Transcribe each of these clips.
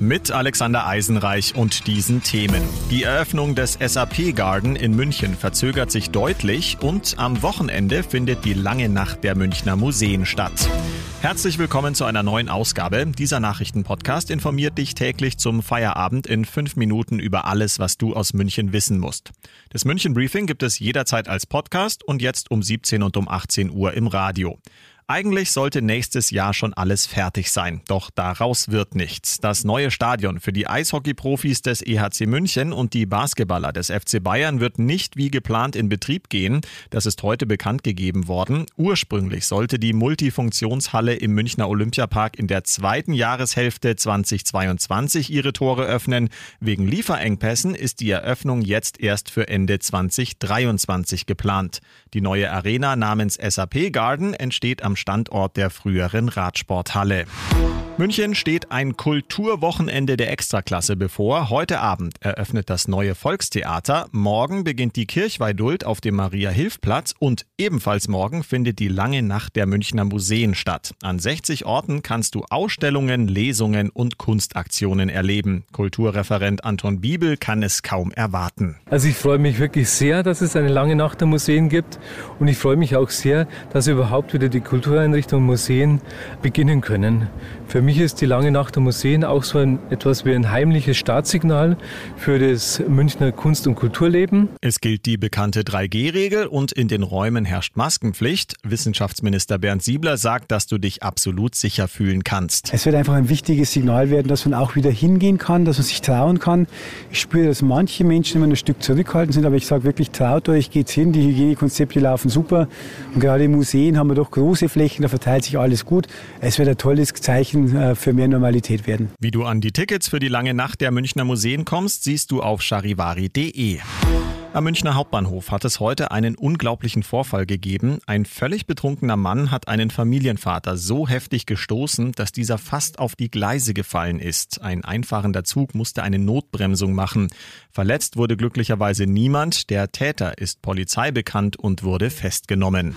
mit Alexander Eisenreich und diesen Themen. Die Eröffnung des SAP Garden in München verzögert sich deutlich und am Wochenende findet die lange Nacht der Münchner Museen statt. Herzlich willkommen zu einer neuen Ausgabe. Dieser Nachrichtenpodcast informiert dich täglich zum Feierabend in fünf Minuten über alles, was du aus München wissen musst. Das München Briefing gibt es jederzeit als Podcast und jetzt um 17 und um 18 Uhr im Radio. Eigentlich sollte nächstes Jahr schon alles fertig sein, doch daraus wird nichts. Das neue Stadion für die Eishockey-Profis des EHC München und die Basketballer des FC Bayern wird nicht wie geplant in Betrieb gehen. Das ist heute bekannt gegeben worden. Ursprünglich sollte die Multifunktionshalle im Münchner Olympiapark in der zweiten Jahreshälfte 2022 ihre Tore öffnen. Wegen Lieferengpässen ist die Eröffnung jetzt erst für Ende 2023 geplant. Die neue Arena namens SAP Garden entsteht am Standort der früheren Radsporthalle. München steht ein Kulturwochenende der Extraklasse bevor. Heute Abend eröffnet das neue Volkstheater. Morgen beginnt die Kirchweidult auf dem Maria-Hilf-Platz und ebenfalls morgen findet die lange Nacht der Münchner Museen statt. An 60 Orten kannst du Ausstellungen, Lesungen und Kunstaktionen erleben. Kulturreferent Anton Biebel kann es kaum erwarten. Also ich freue mich wirklich sehr, dass es eine lange Nacht der Museen gibt und ich freue mich auch sehr, dass überhaupt wieder die Kultureinrichtungen Museen beginnen können. Für mich ist die lange Nacht der Museen auch so ein, etwas wie ein heimliches Startsignal für das Münchner Kunst- und Kulturleben. Es gilt die bekannte 3G-Regel und in den Räumen herrscht Maskenpflicht. Wissenschaftsminister Bernd Siebler sagt, dass du dich absolut sicher fühlen kannst. Es wird einfach ein wichtiges Signal werden, dass man auch wieder hingehen kann, dass man sich trauen kann. Ich spüre, dass manche Menschen immer ein Stück zurückhaltend sind, aber ich sage wirklich, traut euch, geht's hin. Die Hygienekonzepte laufen super. Und gerade in Museen haben wir doch große Flächen, da verteilt sich alles gut. Es wird ein tolles Zeichen äh, für mehr Normalität werden. Wie du an die Tickets für die lange Nacht der Münchner Museen kommst, siehst du auf charivari.de. Am Münchner Hauptbahnhof hat es heute einen unglaublichen Vorfall gegeben. Ein völlig betrunkener Mann hat einen Familienvater so heftig gestoßen, dass dieser fast auf die Gleise gefallen ist. Ein einfahrender Zug musste eine Notbremsung machen. Verletzt wurde glücklicherweise niemand. Der Täter ist Polizei bekannt und wurde festgenommen.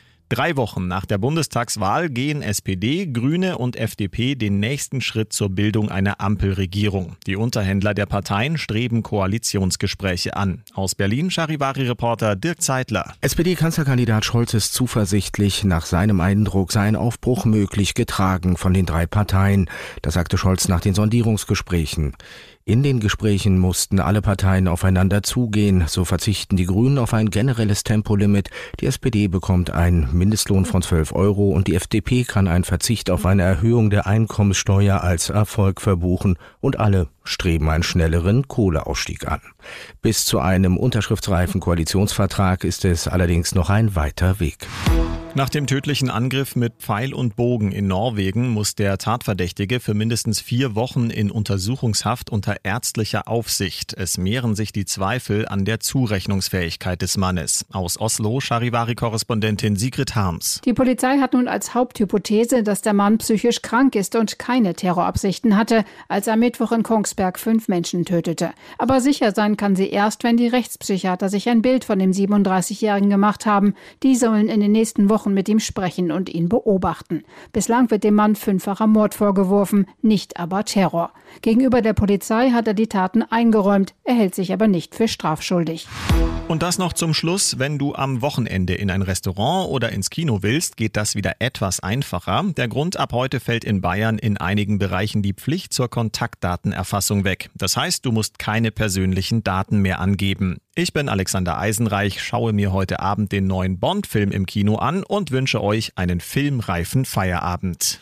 Drei Wochen nach der Bundestagswahl gehen SPD, Grüne und FDP den nächsten Schritt zur Bildung einer Ampelregierung. Die Unterhändler der Parteien streben Koalitionsgespräche an. Aus Berlin Charivari-Reporter Dirk Zeitler. SPD-Kanzlerkandidat Scholz ist zuversichtlich, nach seinem Eindruck sei ein Aufbruch möglich getragen von den drei Parteien. Das sagte Scholz nach den Sondierungsgesprächen. In den Gesprächen mussten alle Parteien aufeinander zugehen. So verzichten die Grünen auf ein generelles Tempolimit. Die SPD bekommt einen Mindestlohn von 12 Euro und die FDP kann einen Verzicht auf eine Erhöhung der Einkommenssteuer als Erfolg verbuchen und alle streben einen schnelleren Kohleausstieg an. Bis zu einem unterschriftsreifen Koalitionsvertrag ist es allerdings noch ein weiter Weg. Nach dem tödlichen Angriff mit Pfeil und Bogen in Norwegen muss der Tatverdächtige für mindestens vier Wochen in Untersuchungshaft unter ärztlicher Aufsicht. Es mehren sich die Zweifel an der Zurechnungsfähigkeit des Mannes. Aus Oslo, Charivari-Korrespondentin Sigrid Harms. Die Polizei hat nun als Haupthypothese, dass der Mann psychisch krank ist und keine Terrorabsichten hatte, als er Mittwoch in Kongsberg fünf Menschen tötete. Aber sicher sein kann sie erst, wenn die Rechtspsychiater sich ein Bild von dem 37-Jährigen gemacht haben. Die sollen in den nächsten Wochen Wochen mit ihm sprechen und ihn beobachten. Bislang wird dem Mann fünffacher Mord vorgeworfen, nicht aber Terror. Gegenüber der Polizei hat er die Taten eingeräumt, er hält sich aber nicht für strafschuldig. Und das noch zum Schluss, wenn du am Wochenende in ein Restaurant oder ins Kino willst, geht das wieder etwas einfacher. Der Grund ab heute fällt in Bayern in einigen Bereichen die Pflicht zur Kontaktdatenerfassung weg. Das heißt, du musst keine persönlichen Daten mehr angeben. Ich bin Alexander Eisenreich, schaue mir heute Abend den neuen Bond-Film im Kino an und wünsche euch einen filmreifen Feierabend.